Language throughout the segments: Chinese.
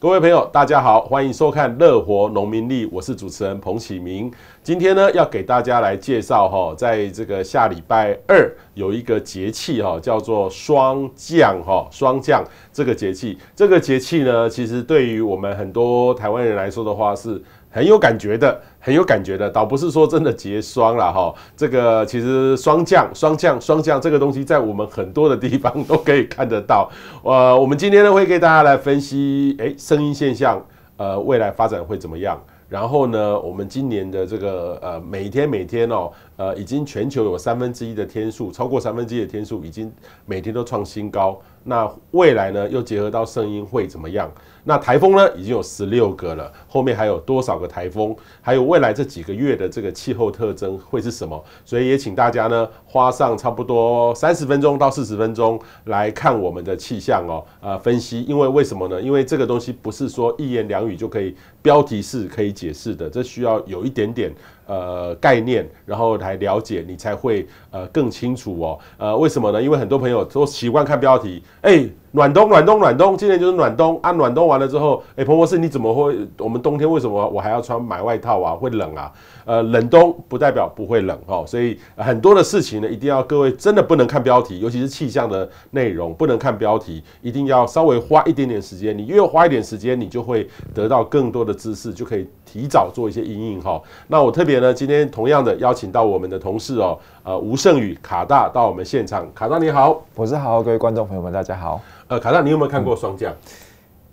各位朋友，大家好，欢迎收看《乐活农民历》，我是主持人彭启明。今天呢，要给大家来介绍哈，在这个下礼拜二有一个节气哈，叫做霜降哈，霜降这个节气，这个节气呢，其实对于我们很多台湾人来说的话是。很有感觉的，很有感觉的，倒不是说真的结霜了哈。这个其实霜降、霜降、霜降这个东西，在我们很多的地方都可以看得到。呃，我们今天呢会给大家来分析，诶，声音现象，呃，未来发展会怎么样？然后呢，我们今年的这个呃，每天每天哦，呃，已经全球有三分之一的天数，超过三分之一的天数，已经每天都创新高。那未来呢，又结合到声音会怎么样？那台风呢，已经有十六个了，后面还有多少个台风？还有未来这几个月的这个气候特征会是什么？所以也请大家呢，花上差不多三十分钟到四十分钟来看我们的气象哦，呃，分析。因为为什么呢？因为这个东西不是说一言两语就可以标题式可以解释的，这需要有一点点。呃，概念，然后来了解，你才会呃更清楚哦。呃，为什么呢？因为很多朋友都习惯看标题，哎，暖冬，暖冬，暖冬，今年就是暖冬啊。暖冬完了之后，哎，彭博士，你怎么会？我们冬天为什么我还要穿买外套啊？会冷啊？呃，冷冬不代表不会冷哦。所以很多的事情呢，一定要各位真的不能看标题，尤其是气象的内容，不能看标题，一定要稍微花一点点时间。你越花一点时间，你就会得到更多的知识，就可以提早做一些因应哈。那我特别。呢，今天同样的邀请到我们的同事哦，呃，吴胜宇卡大到我们现场。卡大你好，我是好，各位观众朋友们，大家好。呃，卡大你有没有看过霜降？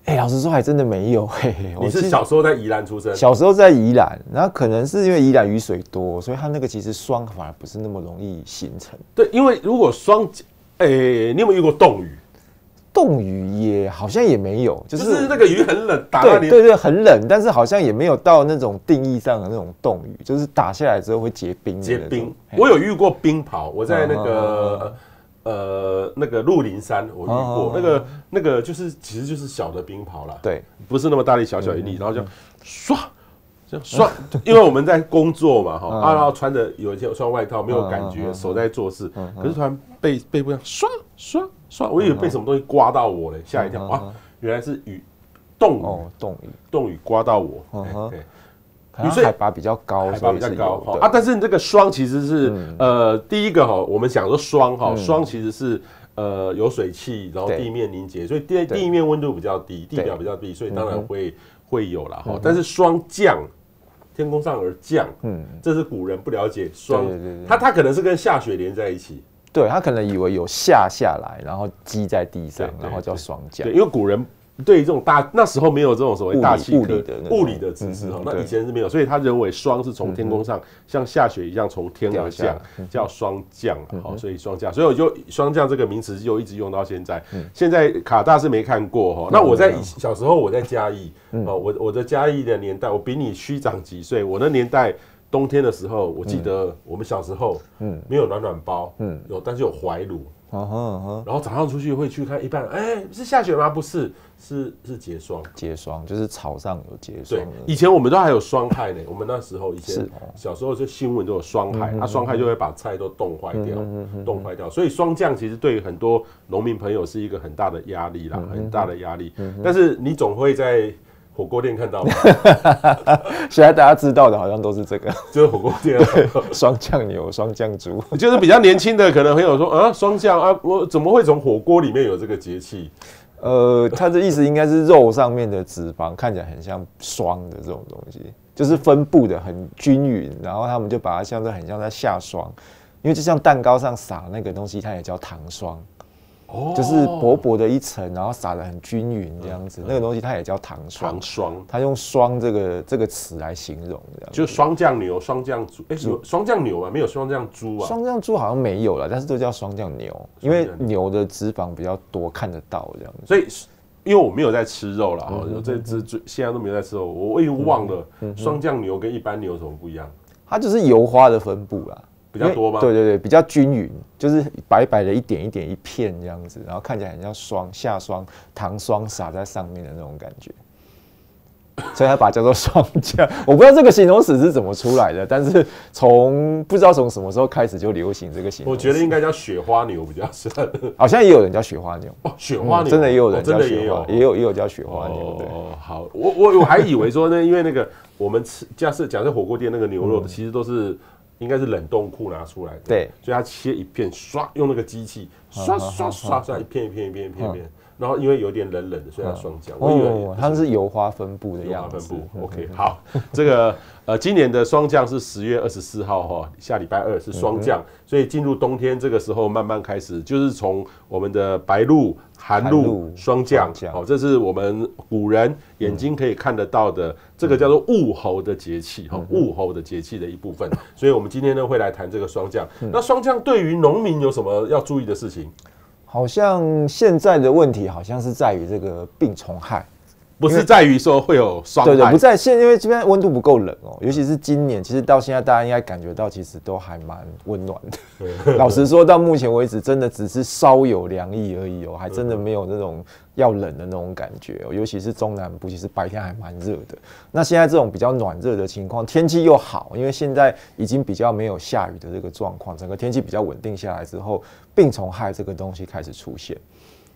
哎、老实说还真的没有。嘿 嘿，你是小时候在宜兰出生？小时候在宜兰，然后可能是因为宜兰雨水多，所以它那个其实霜反而不是那么容易形成。对，因为如果霜，哎、欸，你有没有遇过冻雨？冻雨也好像也没有，就是、就是、那个雨很冷，打对对对，很冷，但是好像也没有到那种定义上的那种冻雨，就是打下来之后会结冰。结冰，我有遇过冰雹，我在那个呃那个鹿林山，我遇过。那个那个就是其实就是小的冰雹啦，对，不是那么大力，小小一粒，然后就唰这样唰，因为我们在工作嘛哈，啊然后穿着有一些穿外套，没有感觉，手在做事，可是突然背背部上唰唰。我以为被什么东西刮到我嘞，吓一跳啊！原来是雨，冻雨，冻雨，冻雨刮到我。对，雨水海拔比较高，海拔比较高哈啊！但是你这个霜其实是呃，第一个哈，我们讲说霜哈，霜其实是呃有水汽，然后地面凝结，所以地地面温度比较低，地表比较低，所以当然会会有了哈。但是霜降，天空上而降，嗯，这是古人不了解霜，它它可能是跟下雪连在一起。对，他可能以为有下下来，然后积在地上，然后叫霜降。对，因为古人对于这种大那时候没有这种所谓大气物理的物理的知识哈，那以前是没有，所以他认为霜是从天空上像下雪一样从天而降，叫霜降。好，所以霜降，所以我就霜降这个名词就一直用到现在。现在卡大是没看过哈，那我在小时候我在嘉义，哦，我我的嘉义的年代，我比你虚长几岁，我那年代。冬天的时候，我记得我们小时候，嗯，没有暖暖包，嗯，有，但是有怀炉，然后早上出去会去看，一半，哎，是下雪吗？不是，是是结霜，结霜就是草上有结霜。对，以前我们都还有霜害呢。我们那时候以前小时候就新闻都有霜害，那霜害就会把菜都冻坏掉，冻坏掉。所以霜降其实对于很多农民朋友是一个很大的压力啦，很大的压力。但是你总会在。火锅店看到吗？现在大家知道的好像都是这个，就是火锅店，双酱牛、双酱猪，就是比较年轻的可能朋友说啊，双酱啊，我怎么会从火锅里面有这个节气？呃，他的意思应该是肉上面的脂肪看起来很像霜的这种东西，就是分布的很均匀，然后他们就把它像在很像在下霜，因为就像蛋糕上撒那个东西，它也叫糖霜。就是薄薄的一层，然后撒的很均匀这样子，那个东西它也叫糖霜。糖霜，它用“霜”这个这个词来形容，这样就霜降牛、霜降猪。哎，有霜降牛啊？没有霜降猪啊？霜降猪好像没有了，但是都叫霜降牛，因为牛的脂肪比较多，看得到这样子。所以，因为我没有在吃肉了，这这这现在都没有在吃肉，我已经忘了霜降牛跟一般牛有什么不一样？它就是油花的分布啦。比较多吗？对对对，比较均匀，就是白白的一点一点一片这样子，然后看起来很像霜，下霜糖霜洒在上面的那种感觉。所以他把它叫做霜降。我不知道这个形容词是怎么出来的，但是从不知道从什么时候开始就流行这个形容。我觉得应该叫雪花牛比较适合。好像也有人叫雪花牛哦，雪花牛、嗯、真的也有人叫雪花，哦、也有也有也有叫雪花牛。哦，对好，我我我还以为说呢，因为那个我们吃假设假设火锅店那个牛肉，其实都是应该是冷冻库拿出来的，对，所以它切一片，刷用那个机器刷 刷刷刷一片一片一片一片一片。然后因为有点冷冷的，所以它霜降。我以为它是油花分布的样子。分布，OK，好，这个呃，今年的霜降是十月二十四号哈，下礼拜二是霜降，所以进入冬天这个时候慢慢开始，就是从我们的白露、寒露、霜降，哦，这是我们古人眼睛可以看得到的，这个叫做物候的节气哈，物候的节气的一部分。所以我们今天呢会来谈这个霜降。那霜降对于农民有什么要注意的事情？好像现在的问题好像是在于这个病虫害，不是在于说会有霜害。对对，不在现，因为这边温度不够冷哦，尤其是今年，其实到现在大家应该感觉到，其实都还蛮温暖的。老实说，到目前为止，真的只是稍有凉意而已哦，还真的没有那种。要冷的那种感觉，尤其是中南部，其实白天还蛮热的。那现在这种比较暖热的情况，天气又好，因为现在已经比较没有下雨的这个状况，整个天气比较稳定下来之后，病虫害这个东西开始出现。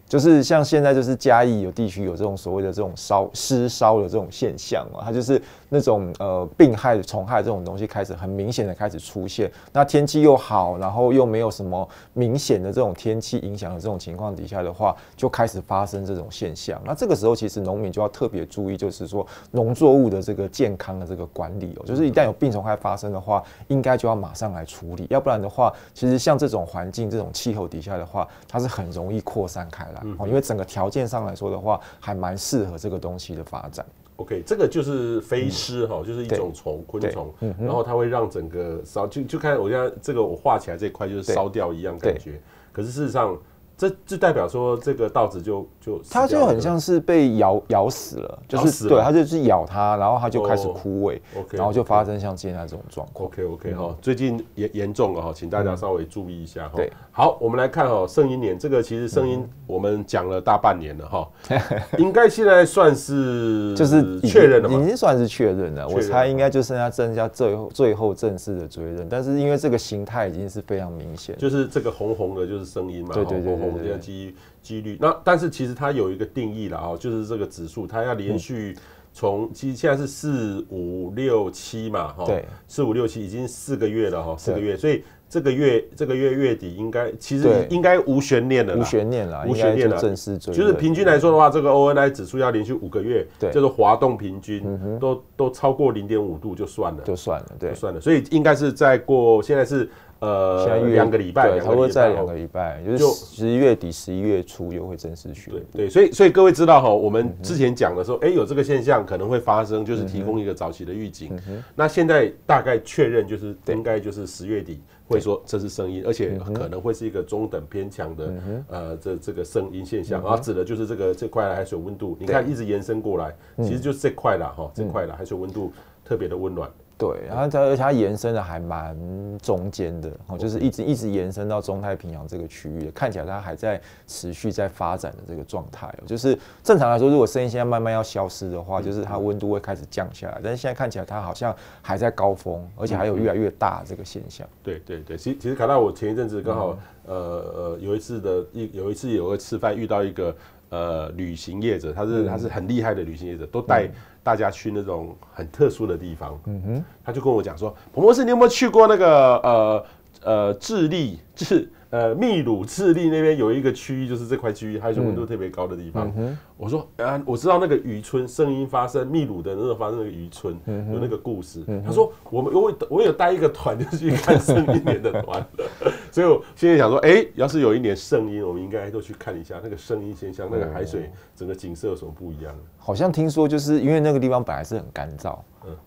就是像现在，就是嘉义有地区有这种所谓的这种烧湿烧的这种现象嘛，它就是那种呃病害虫害这种东西开始很明显的开始出现。那天气又好，然后又没有什么明显的这种天气影响的这种情况底下的话，就开始发生这种现象。那这个时候其实农民就要特别注意，就是说农作物的这个健康的这个管理哦，就是一旦有病虫害发生的话，应该就要马上来处理，要不然的话，其实像这种环境、这种气候底下的话，它是很容易扩散开来。哦，因为整个条件上来说的话，还蛮适合这个东西的发展。OK，这个就是飞虱哈，就是一种虫昆虫，然后它会让整个烧，就就看我现在这个我画起来这块就是烧掉一样感觉。可是事实上。这就代表说，这个稻子就就它就很像是被咬咬死了，就是对它就是咬它，然后它就开始枯萎，然后就发生像现在这种状况。OK OK 哈，最近严严重了哈，请大家稍微注意一下哈。对，好，我们来看哈，圣婴年这个其实圣音我们讲了大半年了哈，应该现在算是就是确认了？已经算是确认了，我猜应该就剩下剩下最后最后正式的追认，但是因为这个形态已经是非常明显，就是这个红红的，就是声音嘛，对对对。我们这样几几率，那但是其实它有一个定义了啊，就是这个指数，它要连续从其实现在是四五六七嘛，哈，对，四五六七已经四个月了哈，四个月，所以这个月这个月月底应该其实应该无悬念了，无悬念了，无悬念了，正式就是平均来说的话，这个 ONI 指数要连续五个月，对，叫做滑动平均，都都超过零点五度就算了，就算了，对，就算了，所以应该是再过现在是。呃，两个礼拜，差不多在两个礼拜，就是十一月底、十一月初又会正式宣布。对，所以所以各位知道哈，我们之前讲的时候，哎，有这个现象可能会发生，就是提供一个早期的预警。那现在大概确认就是应该就是十月底会说这是声音，而且可能会是一个中等偏强的呃这这个声音现象，然后指的就是这个这块的海水温度，你看一直延伸过来，其实就是这块了哈，这块了海水温度特别的温暖。对，然后它而且它延伸的还蛮中间的哦，就是一直一直延伸到中太平洋这个区域，看起来它还在持续在发展的这个状态。就是正常来说，如果声音现在慢慢要消失的话，就是它温度会开始降下来。但是现在看起来它好像还在高峰，而且还有越来越大这个现象。对对对，其其实卡大我前一阵子刚好呃呃有一次的一有一次有个吃饭遇到一个呃旅行业者，他是他是很厉害的旅行业者，都带。大家去那种很特殊的地方，嗯哼，他就跟我讲说：“彭博士，你有没有去过那个呃呃智利智呃秘鲁智利那边有一个区域，就是这块区域它是温度特别高的地方？”嗯我说啊，我知道那个渔村声音发生，秘鲁的那个发生那个渔村有那个故事。他说我们我我有带一个团，就去看圣音年的团，所以我现在想说，哎，要是有一年圣音，我们应该都去看一下那个圣音现象，那个海水整个景色有什么不一样？好像听说就是因为那个地方本来是很干燥，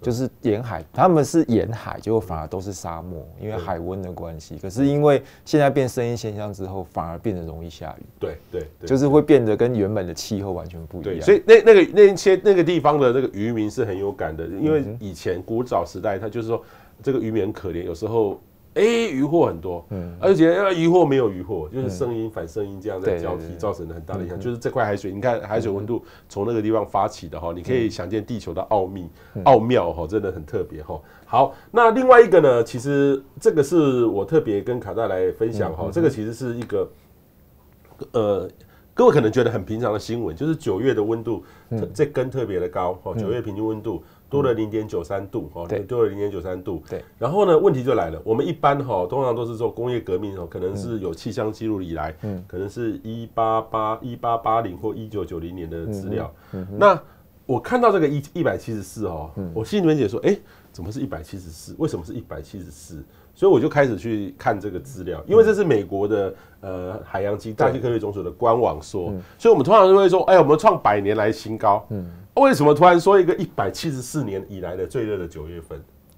就是沿海，他们是沿海，结果反而都是沙漠，因为海温的关系。可是因为现在变声音现象之后，反而变得容易下雨。对对，就是会变得跟原本的气候完全不一样。对，所以那那个那些那个地方的那个渔民是很有感的，因为以前古早时代，他就是说这个渔民很可怜，有时候哎，渔获很多，嗯，而且要渔获没有渔获，就是声音反声音这样在交替，造成了很大的影响。就是这块海水，你看海水温度从那个地方发起的哈，你可以想见地球的奥秘、奥妙哈，真的很特别哈。好，那另外一个呢，其实这个是我特别跟卡大来分享哈，这个其实是一个呃。各位可能觉得很平常的新闻，就是九月的温度这根特别的高哦，九月平均温度多了零点九三度哦，多了零点九三度。对，然后呢，问题就来了，我们一般哈通常都是做工业革命哦，可能是有气象记录以来，可能是一八八一八八零或一九九零年的资料。那我看到这个一一百七十四哦，我心里面解说，哎，怎么是一百七十四？为什么是一百七十四？所以我就开始去看这个资料，因为这是美国的呃海洋及大气科学总署的官网说，所以我们通常就会说，哎，我们创百年来新高。嗯，为什么突然说一个一百七十四年以来的最热的九月份？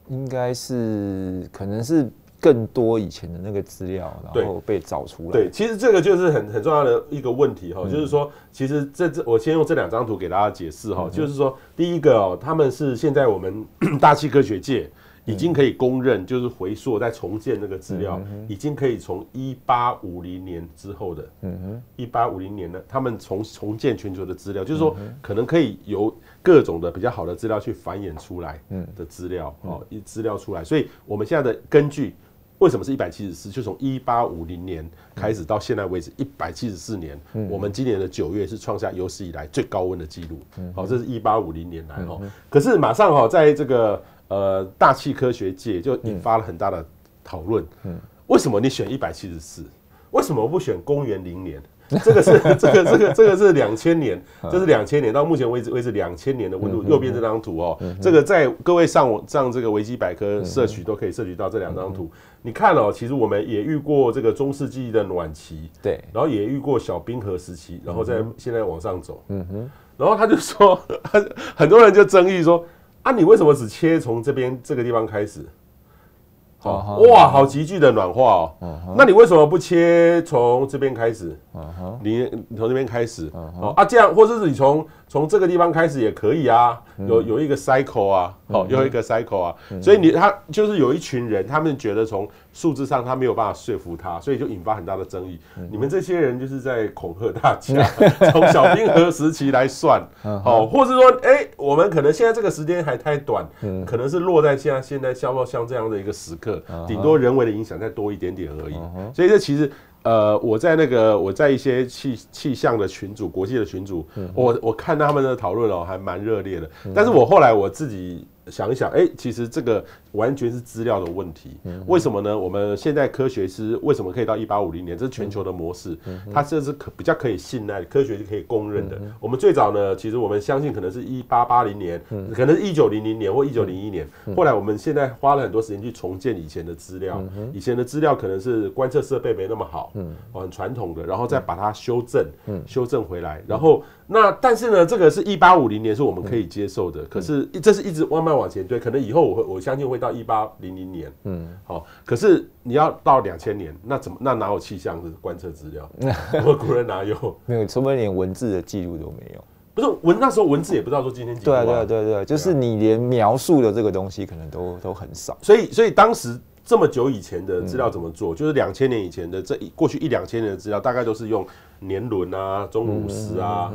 应该是可能是更多以前的那个资料，然后被找出来。对，其实这个就是很很重要的一个问题哈，就是说，其实这这我先用这两张图给大家解释哈，就是说，第一个哦，他们是现在我们 大气科学界。已经可以公认，就是回溯再重建那个资料，已经可以从一八五零年之后的，一八五零年的，他们重重建全球的资料，就是说可能可以由各种的比较好的资料去繁衍出来的资料，哦，一资料出来，所以我们现在的根据为什么是一百七十四，就从一八五零年开始到现在为止一百七十四年，我们今年的九月是创下有史以来最高温的记录，好，这是一八五零年来哦，可是马上哈，在这个。呃，大气科学界就引发了很大的讨论。嗯，为什么你选一百七十四？为什么不选公元零年？这个是 这个这个这个是两千年，这是两千年到目前为止为止两千年的温度。右边这张图哦，这个在各位上网上这个维基百科摄取都可以摄取到这两张图。你看哦，其实我们也遇过这个中世纪的暖期，对，然后也遇过小冰河时期，然后在现在往上走。嗯哼，然后他就说，很多人就争议说。啊，你为什么只切从这边这个地方开始？好哇，好急剧的软化哦。那你为什么不切从这边开始？你从这边开始哦啊，这样或者是你从从这个地方开始也可以啊。有有一个 cycle 啊，好，有一个 cycle 啊。所以你他就是有一群人，他们觉得从数字上他没有办法说服他，所以就引发很大的争议。你们这些人就是在恐吓大家，从小冰河时期来算，好，或是说，哎，我们可能现在这个时间还太短，可能是落在现在现在像不像这样的一个时刻。顶多人为的影响再多一点点而已，所以这其实呃，我在那个我在一些气气象的群组、国际的群组，我我看到他们的讨论哦，还蛮热烈的。但是我后来我自己。想一想，哎，其实这个完全是资料的问题。为什么呢？我们现在科学是为什么可以到一八五零年？这是全球的模式，它这是可比较可以信赖，科学是可以公认的。我们最早呢，其实我们相信可能是一八八零年，可能是一九零零年或一九零一年。后来我们现在花了很多时间去重建以前的资料，以前的资料可能是观测设备没那么好，很传统的，然后再把它修正，修正回来，然后。那但是呢，这个是一八五零年是我们可以接受的，可是这是一直慢慢往前推，可能以后我会我相信会到一八零零年，嗯，好，可是你要到两千年，那怎么那哪有气象的观测资料？我们古人哪有？没有，除非连文字的记录都没有。不是文那时候文字也不知道说今天几度啊？对对对对，就是你连描述的这个东西可能都都很少，所以所以当时。这么久以前的资料怎么做？就是两千年以前的这一过去一两千年的资料，大概都是用年轮啊、钟乳石啊，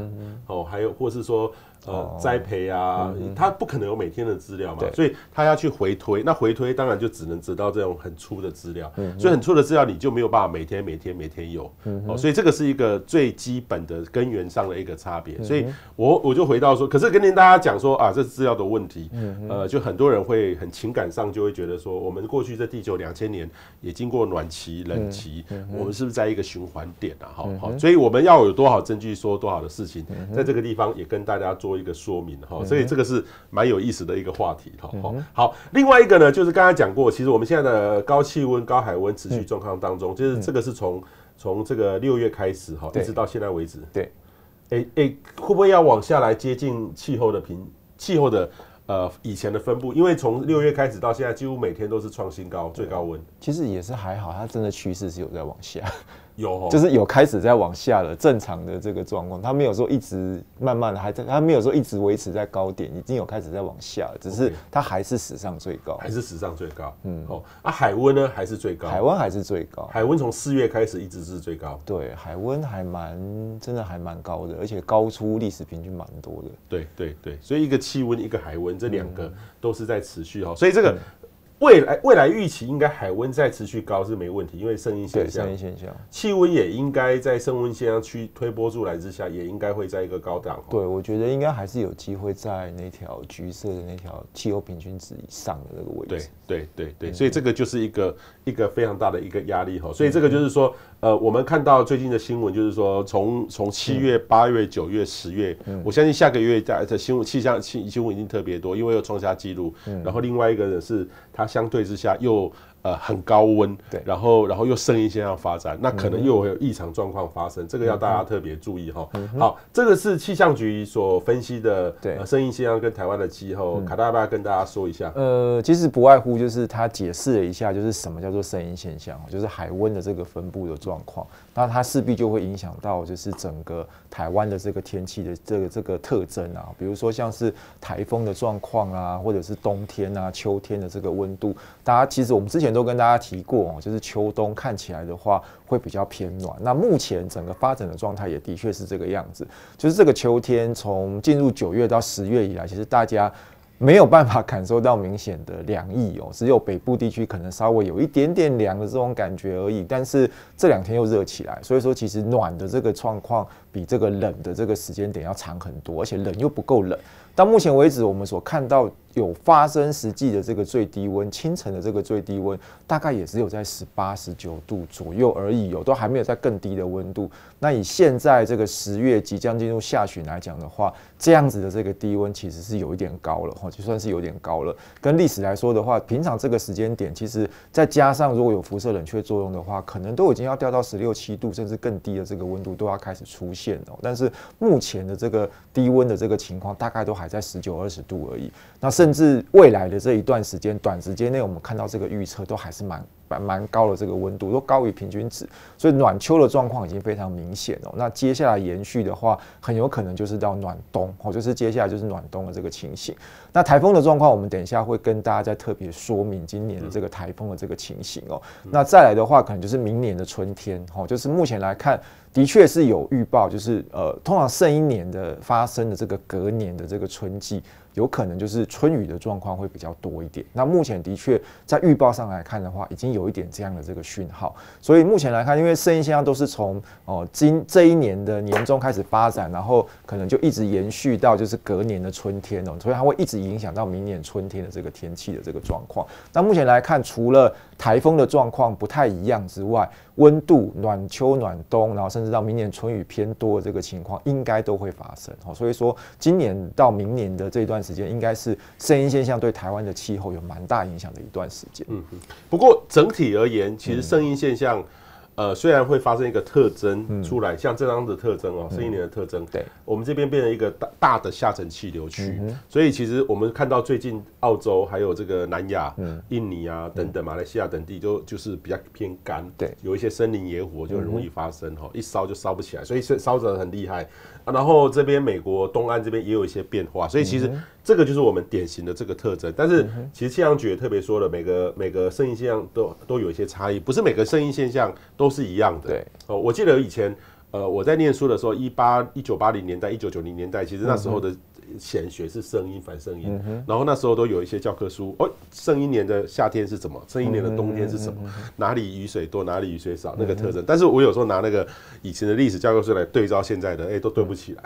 哦，还有或是说。呃，栽培啊，他不可能有每天的资料嘛，所以他要去回推。那回推当然就只能得到这种很粗的资料，所以很粗的资料你就没有办法每天每天每天有。哦，所以这个是一个最基本的根源上的一个差别。所以我我就回到说，可是跟您大家讲说啊，这是资料的问题。呃，就很多人会很情感上就会觉得说，我们过去在地球两千年也经过暖期、冷期，我们是不是在一个循环点啊？好好，所以我们要有多少证据说多少的事情，在这个地方也跟大家做。做一个说明哈，所以这个是蛮有意思的一个话题哈。好，另外一个呢，就是刚才讲过，其实我们现在的高气温、高海温持续状况当中，就是这个是从从这个六月开始哈，一直到现在为止。对，哎哎，会不会要往下来接近气候的平气候的呃以前的分布？因为从六月开始到现在，几乎每天都是创新高最高温。其实也是还好，它真的趋势是有在往下。有、哦，就是有开始在往下了，正常的这个状况，它没有说一直慢慢的还在，它没有说一直维持在高点，已经有开始在往下了，只是它还是史上最高，还是史上最高。嗯，哦，啊，海温呢还是最高，海温还是最高，海温从四月开始一直是最高。对，海温还蛮真的还蛮高的，而且高出历史平均蛮多的。对对对，所以一个气温一个海温，这两个都是在持续哦，所以这个。未来未来预期应该海温再持续高是没问题，因为声音现象，圣婴现象，气温也应该在升温现象区推波助澜之下，也应该会在一个高档。对，我觉得应该还是有机会在那条橘色的那条气候平均值以上的那个位置。对对对对，所以这个就是一个一个非常大的一个压力哈。所以这个就是说，呃，我们看到最近的新闻，就是说从从七月、八月、九月、十月，我相信下个月在的新闻气象新新闻已经特别多，因为又创下纪录。然后另外一个呢是它。相对之下又。呃，很高温，对，然后然后又圣婴现象发展，那可能又会有异常状况发生，这个要大家特别注意哈。好，这个是气象局所分析的，对，生意现象跟台湾的气候，卡大巴跟大家说一下？呃，其实不外乎就是他解释了一下，就是什么叫做生意现象，就是海温的这个分布的状况，那它势必就会影响到就是整个台湾的这个天气的这个这个特征啊，比如说像是台风的状况啊，或者是冬天啊、秋天的这个温度，大家其实我们之前。都跟大家提过哦，就是秋冬看起来的话会比较偏暖。那目前整个发展的状态也的确是这个样子，就是这个秋天从进入九月到十月以来，其实大家没有办法感受到明显的凉意哦，只有北部地区可能稍微有一点点凉的这种感觉而已。但是这两天又热起来，所以说其实暖的这个状况比这个冷的这个时间点要长很多，而且冷又不够冷。到目前为止，我们所看到有发生实际的这个最低温，清晨的这个最低温大概也只有在十八、十九度左右而已，有都还没有在更低的温度。那以现在这个十月即将进入下旬来讲的话，这样子的这个低温其实是有一点高了，哈，就算是有点高了。跟历史来说的话，平常这个时间点，其实再加上如果有辐射冷却作用的话，可能都已经要掉到十六七度，甚至更低的这个温度都要开始出现了。但是目前的这个低温的这个情况，大概都还在十九二十度而已，那甚至未来的这一段时间，短时间内我们看到这个预测都还是蛮蛮蛮高的，这个温度都高于平均值，所以暖秋的状况已经非常明显哦。那接下来延续的话，很有可能就是到暖冬哦，就是接下来就是暖冬的这个情形。那台风的状况，我们等一下会跟大家再特别说明今年的这个台风的这个情形哦。那再来的话，可能就是明年的春天哦，就是目前来看。的确是有预报，就是呃，通常剩一年的发生的这个隔年的这个春季，有可能就是春雨的状况会比较多一点。那目前的确在预报上来看的话，已经有一点这样的这个讯号。所以目前来看，因为圣婴现象都是从哦、今这一年的年中开始发展，然后可能就一直延续到就是隔年的春天哦，所以它会一直影响到明年春天的这个天气的这个状况。那目前来看，除了台风的状况不太一样之外，温度暖秋暖冬，然后甚至到明年春雨偏多的这个情况，应该都会发生。所以说今年到明年的这段时间，应该是圣婴现象对台湾的气候有蛮大影响的一段时间。嗯，不过整体而言，其实圣婴现象。呃，虽然会发生一个特征出来，像这样的特征哦，圣婴年的特征，对，我们这边变成一个大大的下沉气流区，所以其实我们看到最近澳洲还有这个南亚、印尼啊等等马来西亚等地，就就是比较偏干，对，有一些森林野火就很容易发生哈，一烧就烧不起来，所以烧着很厉害。然后这边美国东岸这边也有一些变化，所以其实这个就是我们典型的这个特征。但是其实气象局也特别说了，每个每个声音现象都都有一些差异，不是每个声音现象都是一样的。对，哦，我记得以前呃我在念书的时候，一八一九八零年代、一九九零年代，其实那时候的。显学是声音反声音，嗯，然后那时候都有一些教科书哦，声音年的夏天是什么？声音年的冬天是什么？哪里雨水多，哪里雨水少，那个特征。但是我有时候拿那个以前的历史教科书来对照现在的，哎，都对不起来。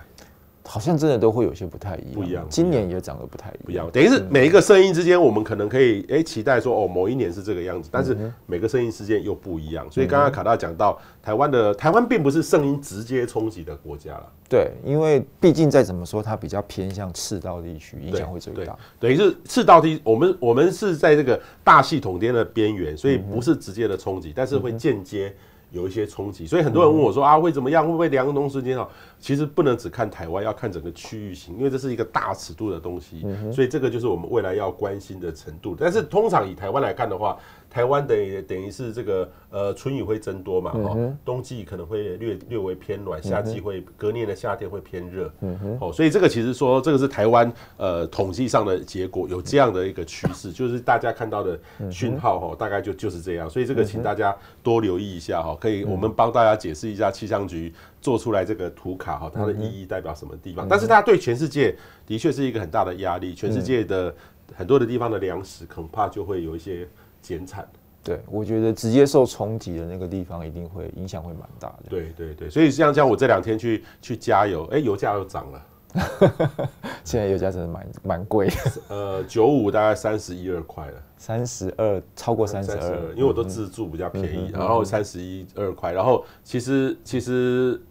好像真的都会有些不太一样，不一样。今年也长得不太一样，不一样。等于是每一个声音之间，我们可能可以哎期待说哦，某一年是这个样子，但是每个声音之间又不一样。所以刚刚卡大讲到台湾的台湾并不是声音直接冲击的国家了。对，因为毕竟再怎么说，它比较偏向赤道地区，影响会最大。等于是赤道地，我们我们是在这个大系统间的边缘，所以不是直接的冲击，但是会间接。有一些冲击，所以很多人问我说啊，会怎么样？会不会两个同时间啊？其实不能只看台湾，要看整个区域性，因为这是一个大尺度的东西，所以这个就是我们未来要关心的程度。但是通常以台湾来看的话，台湾等于等于是这个呃春雨会增多嘛，哈、嗯，冬季可能会略略微偏暖，夏季会、嗯、隔年的夏天会偏热，嗯哼，哦，所以这个其实说这个是台湾呃统计上的结果，有这样的一个趋势，就是大家看到的讯号哈，大概就就是这样，所以这个请大家多留意一下哈，可以我们帮大家解释一下气象局做出来这个图卡哈，它的意义代表什么地方，但是它对全世界的确是一个很大的压力，全世界的。很多的地方的粮食恐怕就会有一些减产。对，我觉得直接受冲击的那个地方一定会影响会蛮大的。对对对，所以像像，我这两天去去加油，哎，油价又涨了。现在油价真的蛮蛮贵。呃，九五大概三十一二块了。三十二，超过三十二，因为我都自助比较便宜，然后三十一二块，然后其实其实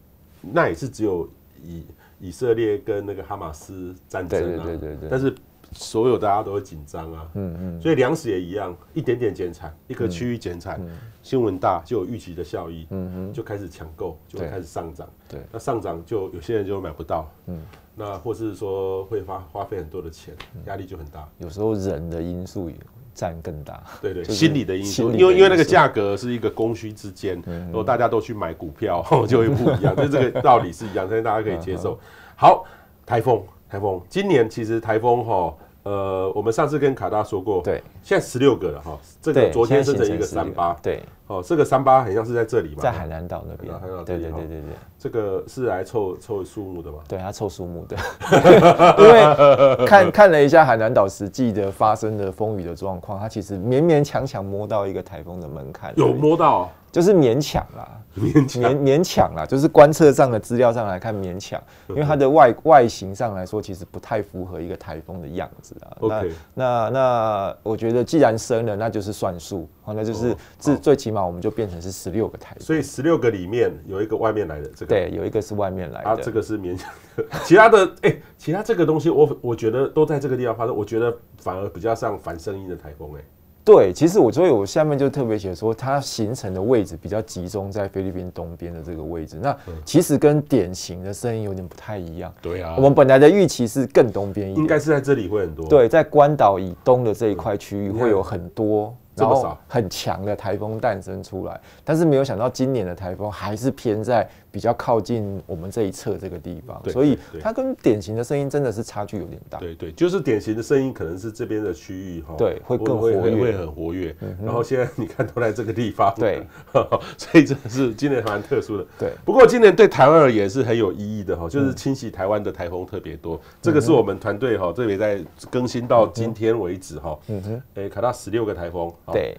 那也是只有以以色列跟那个哈马斯战争啊，对对对对对，但是。所有大家都会紧张啊，嗯嗯，所以粮食也一样，一点点减产，一个区域减产，新闻大就有预期的效益，嗯嗯，就开始抢购，就会开始上涨，对，那上涨就有些人就买不到，嗯，那或是说会花花费很多的钱，压力就很大。有时候人的因素也占更大，对对，心理的因素，因为因为那个价格是一个供需之间，如果大家都去买股票，就会不一样，就 这个道理是一样，所以大家可以接受。好，台风。台风。今年其实台风哈，呃，我们上次跟卡大说过，对，现在十六个了哈，这个昨天生成一个三八，对，哦，这个三八很像是在这里嘛，在海南岛那边，对对对对对，这个是来凑凑树木的嘛，对，它凑树木的，因为看看了一下海南岛实际的发生的风雨的状况，它其实勉勉强强摸到一个台风的门槛，有摸到。就是勉强啦，勉勉勉强啦，就是观测上的资料上来看勉强，因为它的外外形上来说，其实不太符合一个台风的样子啊。那那那，我觉得既然生了，那就是算数，那就是最最起码我们就变成是十六个台风。所以十六个里面有一个外面来的这个，对，有一个是外面来的，啊，这个是勉强的，其他的哎、欸，其他这个东西我我觉得都在这个地方发生，我觉得反而比较像反声音的台风哎。对，其实我所以，我下面就特别写说，它形成的位置比较集中在菲律宾东边的这个位置。那其实跟典型的声音有点不太一样。对啊，我们本来的预期是更东边一点，应该是在这里会很多。对，在关岛以东的这一块区域会有很多。然后很强的台风诞生出来，但是没有想到今年的台风还是偏在比较靠近我们这一侧这个地方，所以它跟典型的声音真的是差距有点大。对对，就是典型的声音可能是这边的区域哈，对，会更活跃，会很活跃。然后现在你看都在这个地方，对，所以真的是今年还蛮特殊的。对，不过今年对台湾而言是很有意义的哈，就是侵袭台湾的台风特别多，这个是我们团队哈特别在更新到今天为止哈，嗯哼，诶，卡到十六个台风。对，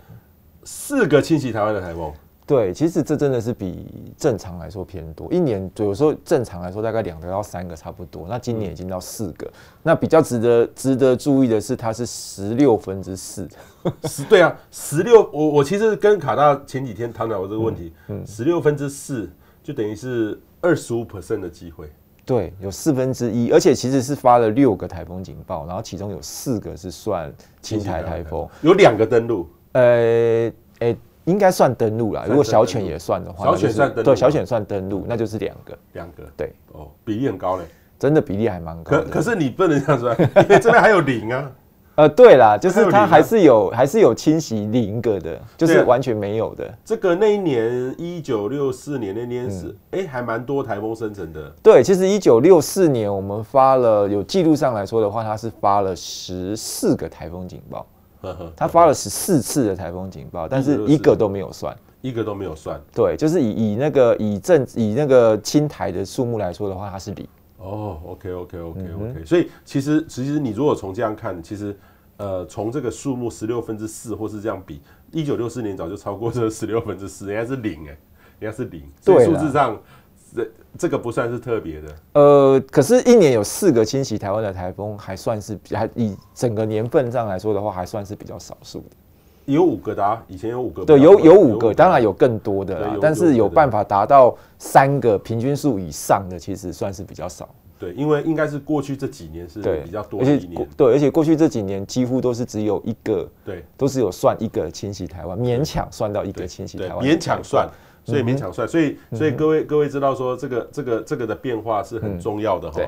四个侵袭台湾的台风。对，其实这真的是比正常来说偏多。一年有时候正常来说大概两个到三个差不多，那今年已经到四个。那比较值得值得注意的是，它是十六分之四。十对啊，十六。我我其实跟卡大前几天谈到过这个问题，嗯，十六分之四就等于是二十五 percent 的机会。对，有四分之一，而且其实是发了六个台风警报，然后其中有四个是算青台台风，有两个登陆。呃，诶，应该算登陆啦。如果小犬也算的话，小犬算登陆，对，小犬算登陆，那就是两个，两个，对，哦，比例很高嘞，真的比例还蛮高。可可是你不能这样说，因为这边还有零啊。呃，对啦，就是它还是有，还是有侵袭零个的，就是完全没有的。这个那一年一九六四年那年是，哎，还蛮多台风生成的。对，其实一九六四年我们发了，有记录上来说的话，它是发了十四个台风警报。他发了十四次的台风警报，但是一个都没有算，一个都没有算。对，就是以以那个以正以那个青台的数目来说的话，它是零。哦，OK OK OK OK，所以其实其实你如果从这样看，其实呃从这个数目十六分之四或是这样比，一九六四年早就超过这十六分之四，人家是零哎，人家是零，所以数字上。这这个不算是特别的，呃，可是，一年有四个侵袭台湾的台风，还算是还以整个年份上来说的话，还算是比较少数的。有五个的啊，以前有五个，对，有有五个，当然有更多的啦，但是有办法达到三个平均数以上的，其实算是比较少。对，因为应该是过去这几年是比较多一年，对，而且过去这几年几乎都是只有一个，对，都是有算一个侵袭台湾，勉强算到一个侵袭台湾，勉强算。所以勉强算，所以所以各位各位知道说这个这个这个的变化是很重要的哈。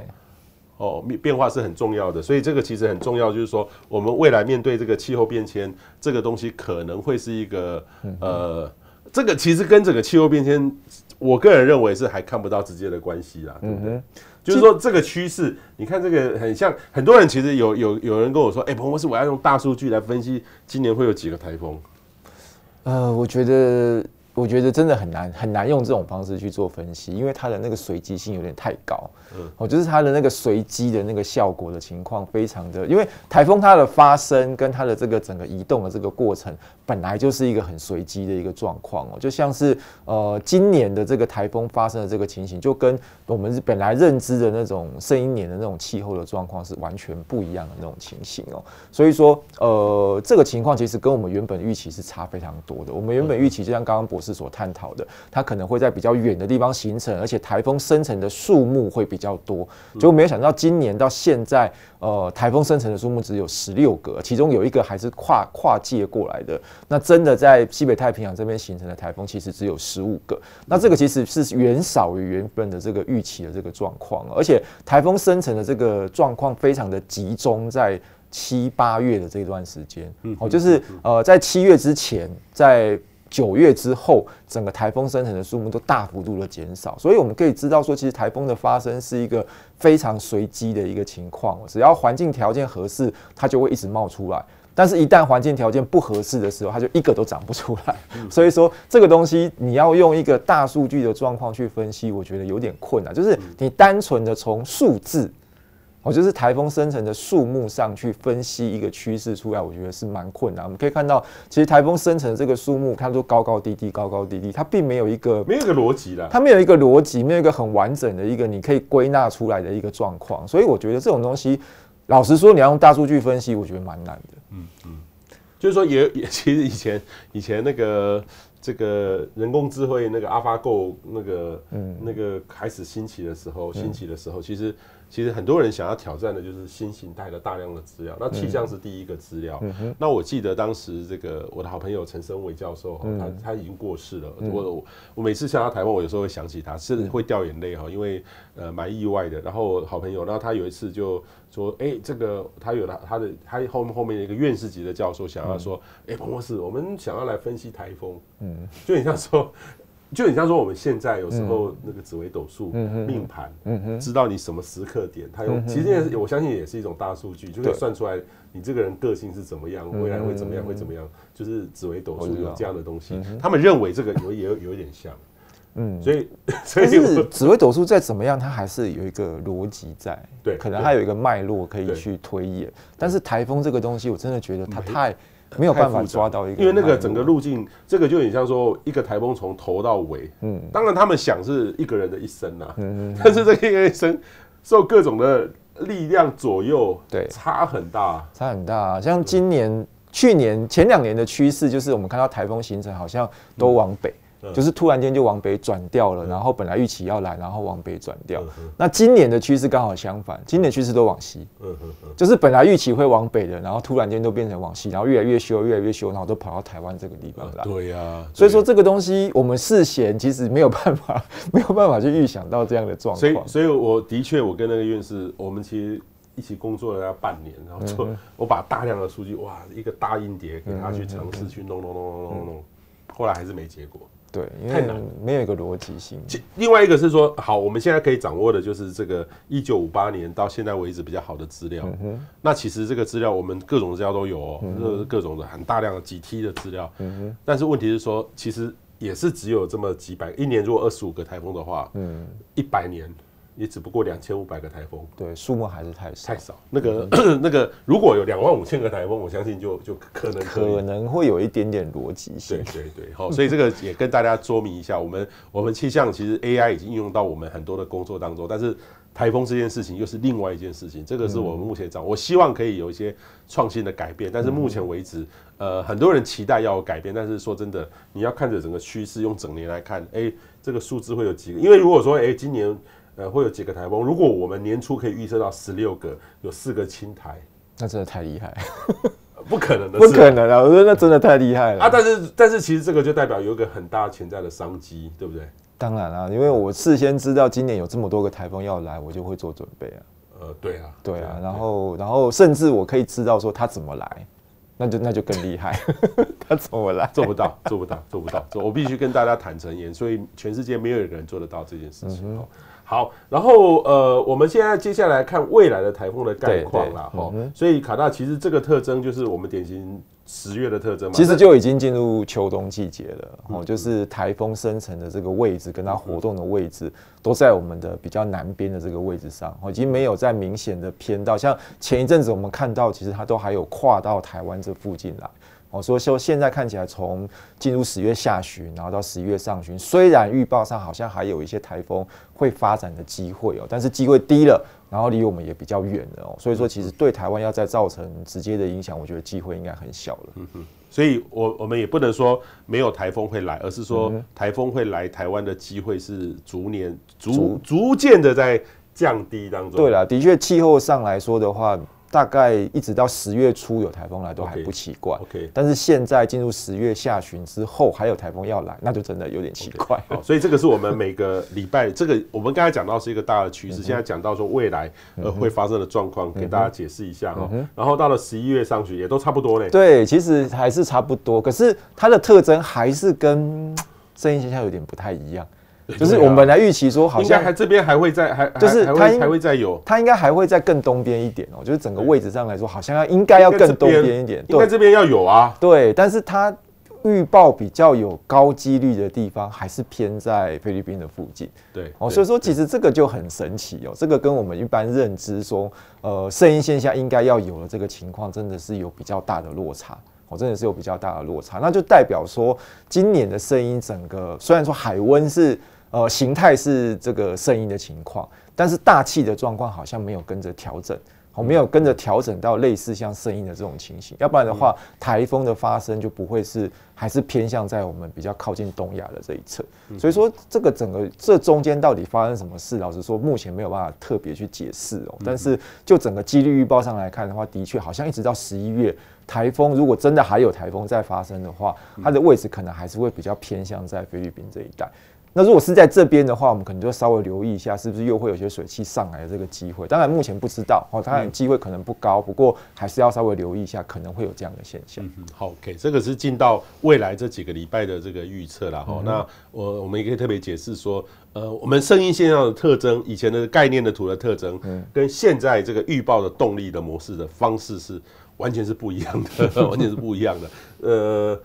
哦，变化是很重要的，所以这个其实很重要，就是说我们未来面对这个气候变迁，这个东西可能会是一个呃，这个其实跟整个气候变迁，我个人认为是还看不到直接的关系啦，对不对？就是说这个趋势，你看这个很像很多人其实有有有人跟我说，哎，彭博士，我要用大数据来分析今年会有几个台风。呃，我觉得。我觉得真的很难很难用这种方式去做分析，因为它的那个随机性有点太高。嗯，哦，就是它的那个随机的那个效果的情况非常的，因为台风它的发生跟它的这个整个移动的这个过程本来就是一个很随机的一个状况哦，就像是呃今年的这个台风发生的这个情形，就跟我们本来认知的那种圣一年的那种气候的状况是完全不一样的那种情形哦。所以说呃这个情况其实跟我们原本预期是差非常多的。我们原本预期就像刚刚博士是所探讨的，它可能会在比较远的地方形成，而且台风生成的数目会比较多。结果没有想到，今年到现在，呃，台风生成的数目只有十六个，其中有一个还是跨跨界过来的。那真的在西北太平洋这边形成的台风，其实只有十五个。那这个其实是远少于原本的这个预期的这个状况，而且台风生成的这个状况非常的集中在七八月的这段时间。哦，就是呃，在七月之前，在九月之后，整个台风生成的数目都大幅度的减少，所以我们可以知道说，其实台风的发生是一个非常随机的一个情况，只要环境条件合适，它就会一直冒出来；但是，一旦环境条件不合适的时候，它就一个都长不出来。所以说，这个东西你要用一个大数据的状况去分析，我觉得有点困难，就是你单纯的从数字。我就是台风生成的数目上去分析一个趋势出来，我觉得是蛮困难。我们可以看到，其实台风生成的这个数目，它都高高低低，高高低低，它并没有一个没有一个逻辑的，它没有一个逻辑，没有一个很完整的一个你可以归纳出来的一个状况。所以我觉得这种东西，老实说，你要用大数据分析，我觉得蛮难的。嗯嗯，就是说也也 其实以前以前那个这个人工智慧那个 AlphaGo 那个嗯那个开始兴起的时候，兴起的时候，其实。其实很多人想要挑战的就是新形态的大量的资料，那气象是第一个资料。那我记得当时这个我的好朋友陈生伟教授，他他已经过世了。我我每次下到台湾，我有时候会想起他，是会掉眼泪哈，因为呃蛮意外的。然后好朋友，然后他有一次就说，哎，这个他有了他的他后面后面的一个院士级的教授想要说，哎，彭博士，我们想要来分析台风，嗯，就你像说。就很像说，我们现在有时候那个紫微斗数命盘，知道你什么时刻点，它用其实我相信也是一种大数据，就可以算出来你这个人个性是怎么样，未来会怎么样，会怎么样，就是紫微斗数有这样的东西。他们认为这个有也有有一点像，嗯，所以 所以紫微斗数再怎么样，它还是有一个逻辑在，对，可能它有一个脉络可以去推演。但是台风这个东西，我真的觉得它太。没有办法抓到一个，因为那个整个路径，这个就很像说一个台风从头到尾，嗯，当然他们想是一个人的一生呐，嗯，但是这个一生受各种的力量左右，对，差很大，差很大。像今年、去年、前两年的趋势，就是我们看到台风形成好像都往北。就是突然间就往北转掉了，然后本来预期要来，然后往北转掉。那今年的趋势刚好相反，今年趋势都往西。就是本来预期会往北的，然后突然间都变成往西，然后越来越修，越来越修，然后都跑到台湾这个地方来。对呀，所以说这个东西我们事先其实没有办法，没有办法去预想到这样的状况。所以，所以我的确，我跟那个院士，我们其实一起工作了要半年，然后做，我把大量的数据，哇，一个大硬碟给他去尝试去弄弄弄弄弄弄，后来还是没结果。对，太难，没有一个逻辑性。另外一个是说，好，我们现在可以掌握的就是这个一九五八年到现在为止比较好的资料。那其实这个资料我们各种资料都有哦，各各种的很大量的几 T 的资料。但是问题是说，其实也是只有这么几百，一年如果二十五个台风的话，嗯，一百年。也只不过两千五百个台风，对，数目还是太少。太少。那个、嗯、那个，如果有两万五千个台风，我相信就就可能可，可能会有一点点逻辑性。对对对，好，所以这个也跟大家说明一下，我们 我们气象其实 AI 已经应用到我们很多的工作当中，但是台风这件事情又是另外一件事情，这个是我们目前掌握。我希望可以有一些创新的改变，但是目前为止，呃，很多人期待要有改变，但是说真的，你要看着整个趋势，用整年来看，哎、欸，这个数字会有几个？因为如果说，哎、欸，今年。呃，会有几个台风？如果我们年初可以预测到十六个，有四个青台，那真的太厉害，不可能的，不可能啊！我觉得那真的太厉害了啊！但是，但是其实这个就代表有一个很大潜在的商机，对不对？当然啊，因为我事先知道今年有这么多个台风要来，我就会做准备啊。呃，对啊，对啊，然后然后甚至我可以知道说他怎么来，那就那就更厉害，他怎么来？做不到，做不到，做不到，我必须跟大家坦诚言，所以全世界没有一个人做得到这件事情。嗯好，然后呃，我们现在接下来看未来的台风的概况啦，哈、嗯，所以卡大其实这个特征就是我们典型十月的特征嘛，其实就已经进入秋冬季节了，哦、嗯，就是台风生成的这个位置跟它活动的位置都在我们的比较南边的这个位置上，哦，已经没有再明显的偏到，像前一阵子我们看到，其实它都还有跨到台湾这附近来。我说说，现在看起来从进入十月下旬，然后到十一月上旬，虽然预报上好像还有一些台风会发展的机会哦，但是机会低了，然后离我们也比较远了哦，所以说其实对台湾要再造成直接的影响，我觉得机会应该很小了。嗯哼，所以我我们也不能说没有台风会来，而是说台风会来台湾的机会是逐年逐逐渐的在降低当中。对了，的确气候上来说的话。大概一直到十月初有台风来都还不奇怪。OK，但是现在进入十月下旬之后还有台风要来，那就真的有点奇怪。好，所以这个是我们每个礼拜这个我们刚才讲到是一个大的趋势，现在讲到说未来呃会发生的状况，给大家解释一下哈。然后到了十一月上旬也都差不多嘞。对，其实还是差不多，可是它的特征还是跟圣婴现象有点不太一样。就是我们本来预期说，好像还这边还会再还就是它还会再有，它应该还会再更东边一点哦。就是整个位置上来说，好像要应该要更东边一点。应该这边要有啊。对，但是它预报比较有高几率的地方，还是偏在菲律宾的附近。对哦，所以说其实这个就很神奇哦。这个跟我们一般认知说，呃，声音现象应该要有的这个情况，真的是有比较大的落差。哦，真的是有比较大的落差。那就代表说，今年的声音整个虽然说海温是。呃，形态是这个圣婴的情况，但是大气的状况好像没有跟着调整，哦，没有跟着调整到类似像圣婴的这种情形，要不然的话，台风的发生就不会是还是偏向在我们比较靠近东亚的这一侧。所以说，这个整个这中间到底发生什么事，老实说，目前没有办法特别去解释哦。但是就整个几率预报上来看的话，的确好像一直到十一月，台风如果真的还有台风再发生的话，它的位置可能还是会比较偏向在菲律宾这一带。那如果是在这边的话，我们可能就稍微留意一下，是不是又会有些水汽上来的这个机会？当然目前不知道哦，当然机会可能不高，不过还是要稍微留意一下，可能会有这样的现象。嗯，好，OK，这个是进到未来这几个礼拜的这个预测了哈。那我我们也可以特别解释说，呃，我们声音现象的特征，以前的概念的图的特征，跟现在这个预报的动力的模式的方式是完全是不一样的，完全是不一样的。呃。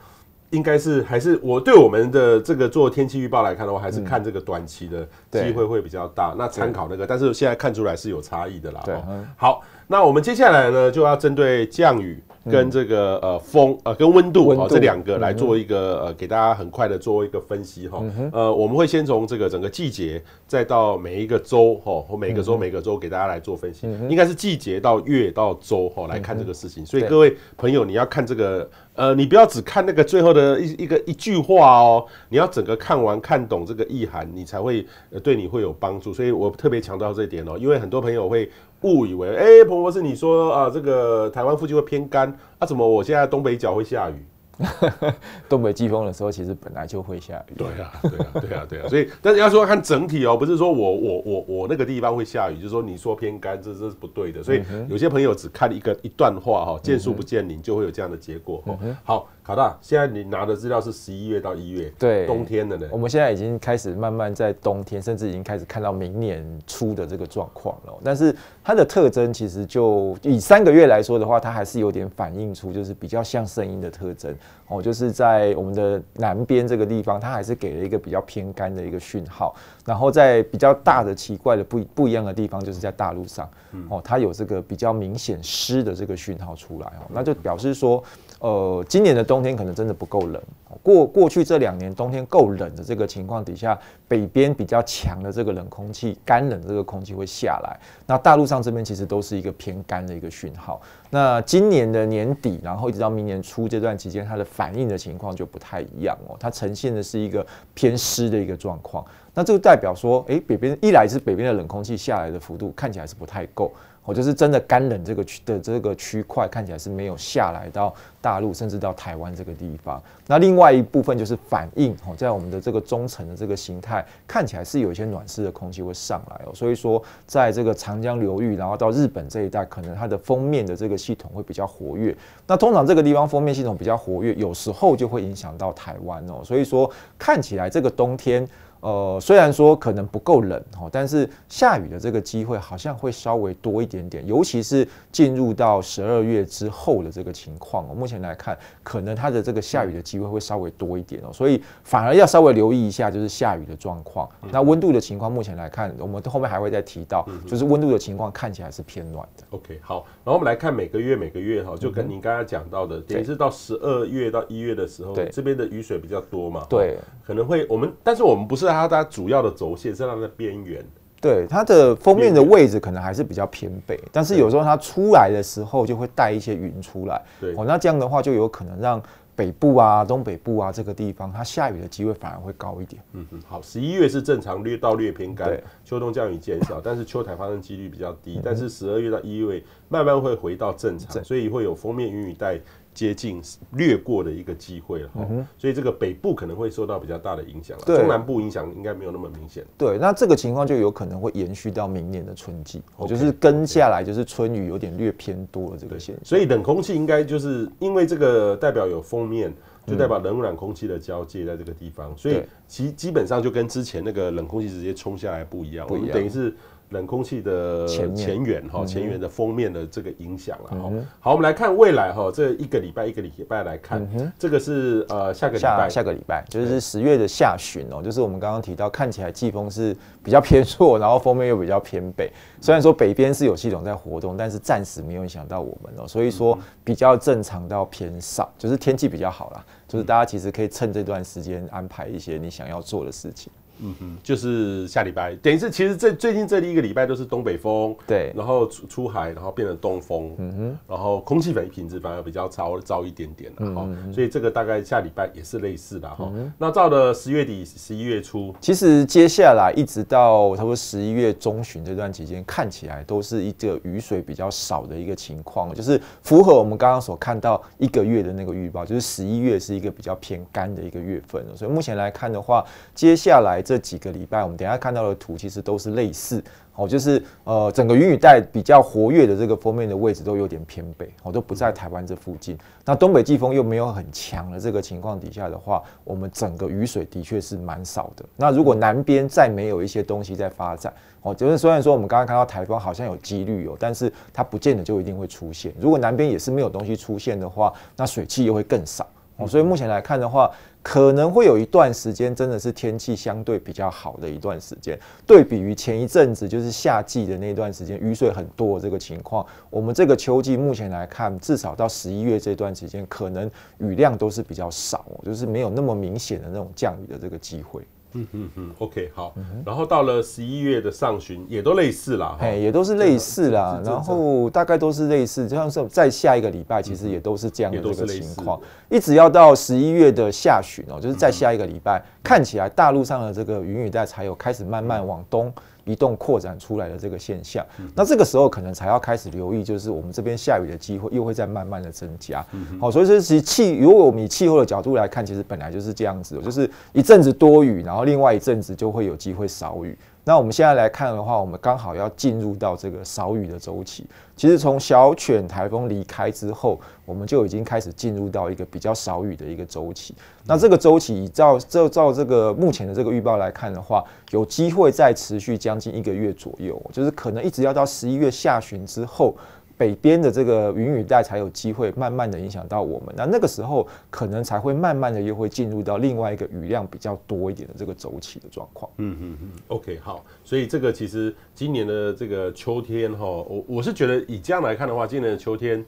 应该是还是我对我们的这个做天气预报来看的话，还是看这个短期的机会会比较大。那参考那个，但是现在看出来是有差异的啦。对，好，那我们接下来呢，就要针对降雨。跟这个呃风呃跟温度哦这两个来做一个呃给大家很快的做一个分析哈。呃我们会先从这个整个季节再到每一个周哈或每个周每个周给大家来做分析，应该是季节到月到周哈来看这个事情，所以各位朋友你要看这个呃你不要只看那个最后的一一个一句话哦，你要整个看完看懂这个意涵，你才会呃对你会有帮助，所以我特别强调这一点哦，因为很多朋友会。误以为，哎、欸，彭博士，你说啊，这个台湾附近会偏干，啊，怎么我现在东北角会下雨？东北季风的时候，其实本来就会下雨。对啊，对啊，对啊，对啊。所以，但是要说看整体哦，不是说我我我我那个地方会下雨，就是说你说偏干，这这是不对的。所以有些朋友只看一个一段话哈，见树不见林，就会有这样的结果。好。好的，现在你拿的资料是十一月到一月，对，冬天的呢。我们现在已经开始慢慢在冬天，甚至已经开始看到明年初的这个状况了。但是它的特征其实就以三个月来说的话，它还是有点反映出就是比较像声音的特征哦，就是在我们的南边这个地方，它还是给了一个比较偏干的一个讯号。然后在比较大的奇怪的不不一样的地方，就是在大陆上哦，它有这个比较明显湿的这个讯号出来哦，那就表示说。呃，今年的冬天可能真的不够冷。过过去这两年冬天够冷的这个情况底下，北边比较强的这个冷空气，干冷的这个空气会下来。那大陆上这边其实都是一个偏干的一个讯号。那今年的年底，然后一直到明年初这段期间，它的反应的情况就不太一样哦。它呈现的是一个偏湿的一个状况。那这个代表说，诶，北边一来是北边的冷空气下来的幅度看起来是不太够哦就是真的干冷这个区的这个区块看起来是没有下来到大陆，甚至到台湾这个地方。那另外一部分就是反应哦，在我们的这个中层的这个形态看起来是有一些暖湿的空气会上来哦，所以说在这个长江流域，然后到日本这一带，可能它的锋面的这个系统会比较活跃。那通常这个地方锋面系统比较活跃，有时候就会影响到台湾哦。所以说看起来这个冬天。呃，虽然说可能不够冷哦，但是下雨的这个机会好像会稍微多一点点，尤其是进入到十二月之后的这个情况哦。目前来看，可能它的这个下雨的机会会稍微多一点哦，所以反而要稍微留意一下，就是下雨的状况。那温度的情况，目前来看，我们后面还会再提到，就是温度的情况看起来是偏暖的。OK，好，然后我们来看每个月每个月哈，就跟您刚刚讲到的，等于是到十二月到一月的时候，对，这边的雨水比较多嘛，对，可能会我们，但是我们不是。它它主要的轴线是它的边缘，对它的封面的位置可能还是比较偏北，但是有时候它出来的时候就会带一些云出来，对。哦，那这样的话就有可能让北部啊、东北部啊这个地方它下雨的机会反而会高一点。嗯嗯，好，十一月是正常略到略偏干，秋冬降雨减少，但是秋台发生几率比较低，但是十二月到一月慢慢会回到正常，所以会有封面云雨带。接近略过的一个机会了哈，所以这个北部可能会受到比较大的影响了，中南部影响应该没有那么明显。对，那这个情况就有可能会延续到明年的春季，我就是跟下来就是春雨有点略偏多了这个现象。所以冷空气应该就是因为这个代表有封面，就代表冷暖空气的交界在这个地方，所以其基本上就跟之前那个冷空气直接冲下来不一样，我们等于是。冷空气的前缘哈，前缘的封面的这个影响了哈。好，我们来看未来哈，这一个礼拜一个礼拜来看，这个是呃下个礼拜。下个礼拜就是十月的下旬哦，就是我们刚刚提到看起来季风是比较偏弱，然后封面又比较偏北。虽然说北边是有系统在活动，但是暂时没有影响到我们哦，所以说比较正常到偏少，就是天气比较好啦，就是大家其实可以趁这段时间安排一些你想要做的事情。嗯哼，就是下礼拜，等于是其实这最近这一个礼拜都是东北风，对，然后出出海，然后变成东风，嗯哼，然后空气品质反而比较糟糟一点点了哈，所以这个大概下礼拜也是类似的哈。那到了十月底、十一月初，其实接下来一直到差不多十一月中旬这段期间，看起来都是一个雨水比较少的一个情况，就是符合我们刚刚所看到一个月的那个预报，就是十一月是一个比较偏干的一个月份，所以目前来看的话，接下来。这几个礼拜，我们等一下看到的图其实都是类似，哦，就是呃，整个云雨带比较活跃的这个封面的位置都有点偏北，哦，都不在台湾这附近。那东北季风又没有很强的这个情况底下的话，我们整个雨水的确是蛮少的。那如果南边再没有一些东西在发展，哦，就是虽然说我们刚刚看到台风好像有几率有，但是它不见得就一定会出现。如果南边也是没有东西出现的话，那水汽又会更少。哦，所以目前来看的话。可能会有一段时间真的是天气相对比较好的一段时间，对比于前一阵子就是夏季的那段时间雨水很多的这个情况，我们这个秋季目前来看，至少到十一月这段时间，可能雨量都是比较少，就是没有那么明显的那种降雨的这个机会。嗯嗯嗯，OK，好，然后到了十一月的上旬，也都类似啦，哎，也都是类似啦，然后大概都是类似，就像是在下一个礼拜，其实也都是这样的这个情况，一直要到十一月的下旬哦，就是在下一个礼拜，看起来大陆上的这个云雨带才有开始慢慢往东。移动扩展出来的这个现象，那这个时候可能才要开始留意，就是我们这边下雨的机会又会在慢慢的增加。好，所以说其实气，如果我们以气候的角度来看，其实本来就是这样子，就是一阵子多雨，然后另外一阵子就会有机会少雨。那我们现在来看的话，我们刚好要进入到这个少雨的周期。其实从小犬台风离开之后，我们就已经开始进入到一个比较少雨的一个周期。那这个周期，照照照这个目前的这个预报来看的话，有机会再持续将近一个月左右，就是可能一直要到十一月下旬之后。北边的这个云雨带才有机会慢慢的影响到我们，那那个时候可能才会慢慢的又会进入到另外一个雨量比较多一点的这个周期的状况。嗯嗯嗯，OK，好，所以这个其实今年的这个秋天哈，我我是觉得以这样来看的话，今年的秋天，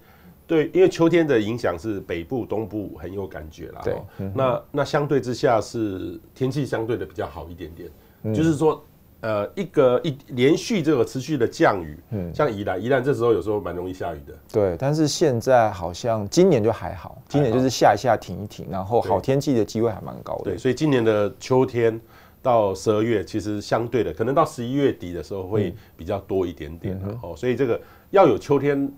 对，因为秋天的影响是北部、东部很有感觉啦。对，那那相对之下是天气相对的比较好一点点，就是说。呃，一个一连续这个持续的降雨，嗯，像宜兰，宜兰这时候有时候蛮容易下雨的，对。但是现在好像今年就还好，今年就是下一下停一停，然后好天气的机会还蛮高的。对，所以今年的秋天到十二月，其实相对的，可能到十一月底的时候会比较多一点点的哦。所以这个要有秋天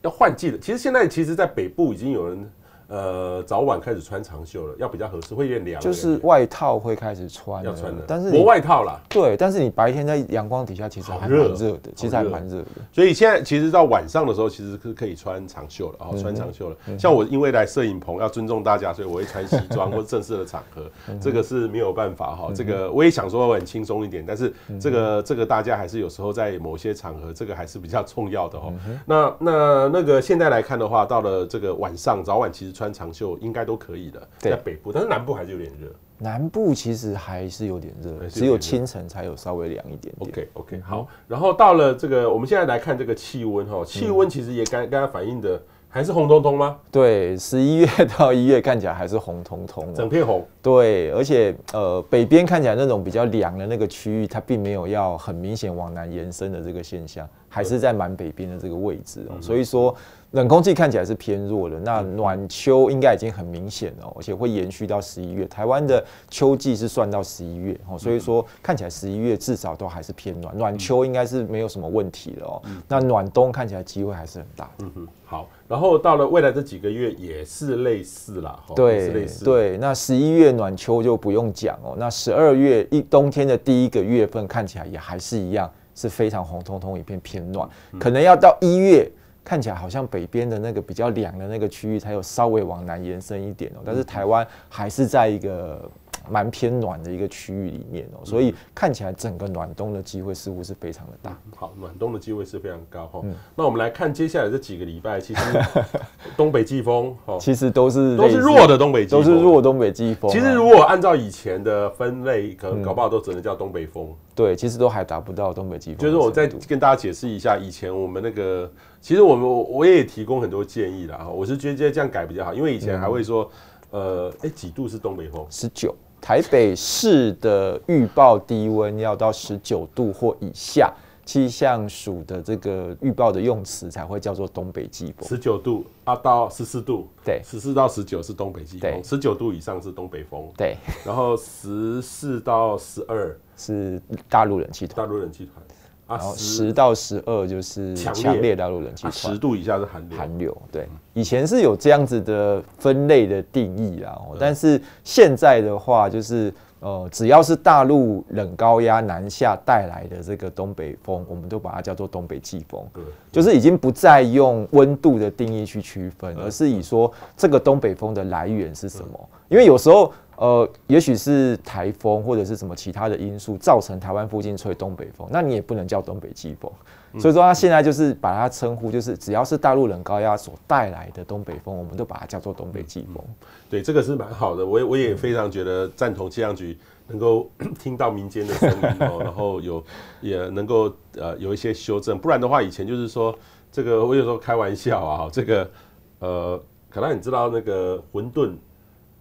要换季的。其实现在其实，在北部已经有人。呃，早晚开始穿长袖了，要比较合适，会有点凉。就是外套会开始穿，要穿的，但是薄外套啦。对，但是你白天在阳光底下其实还蛮热的，其实还蛮热的。所以现在其实到晚上的时候，其实是可以穿长袖了，哦，穿长袖了。像我因为来摄影棚要尊重大家，所以我会穿西装 或正式的场合，这个是没有办法哈。这个我也想说我很轻松一点，但是这个这个大家还是有时候在某些场合，这个还是比较重要的哦。那那那个现在来看的话，到了这个晚上早晚，其实穿长袖应该都可以的，在北部，但是南部还是有点热。南部其实还是有点热，只有清晨才有稍微凉一点点。OK OK，好。然后到了这个，我们现在来看这个气温哈，气温其实也刚刚刚反映的还是红彤彤吗？对，十一月到一月看起来还是红彤彤，整片红。对，而且呃，北边看起来那种比较凉的那个区域，它并没有要很明显往南延伸的这个现象，还是在蛮北边的这个位置哦。所以说。冷空气看起来是偏弱的，那暖秋应该已经很明显了，而且会延续到十一月。台湾的秋季是算到十一月哦，所以说看起来十一月至少都还是偏暖，暖秋应该是没有什么问题的哦。那暖冬看起来机会还是很大。嗯哼，好，然后到了未来这几个月也是类似啦，对，类似。对，那十一月暖秋就不用讲哦，那十二月一冬天的第一个月份看起来也还是一样，是非常红彤彤一片偏暖，可能要到一月。看起来好像北边的那个比较凉的那个区域才有稍微往南延伸一点哦，但是台湾还是在一个蛮偏暖的一个区域里面哦，所以看起来整个暖冬的机会似乎是非常的大。好，暖冬的机会是非常高哈。那我们来看接下来这几个礼拜，其实 东北季风哦，其实都是都是弱的东北季风，都是弱东北季风。其实如果按照以前的分类，可能搞不好都只能叫东北风。对，其实都还达不到东北季风。就是我再跟大家解释一下，以前我们那个。其实我们我也提供很多建议啦，我是觉得这样改比较好，因为以前还会说，呃，哎，几度是东北风？十九，台北市的预报低温要到十九度或以下，气象署的这个预报的用词才会叫做东北季风。十九度啊到十四度，对，十四到十九是东北季风，十九度以上是东北风，对，然后十四到十二是大陆冷气团，大陆冷气团。然后十到十二就是强烈大陆冷气团，十度以下是寒流。寒流，对，以前是有这样子的分类的定义啊，但是现在的话就是。呃，只要是大陆冷高压南下带来的这个东北风，我们都把它叫做东北季风，就是已经不再用温度的定义去区分，而是以说这个东北风的来源是什么。因为有时候，呃，也许是台风或者是什么其他的因素造成台湾附近吹东北风，那你也不能叫东北季风。所以说，他现在就是把它称呼，就是只要是大陆冷高压所带来的东北风，我们都把它叫做东北季风。对，这个是蛮好的，我也我也非常觉得赞同气象局能够听到民间的声音哦，然后有也能够呃有一些修正，不然的话，以前就是说这个我有时候开玩笑啊，这个呃，可能你知道那个馄饨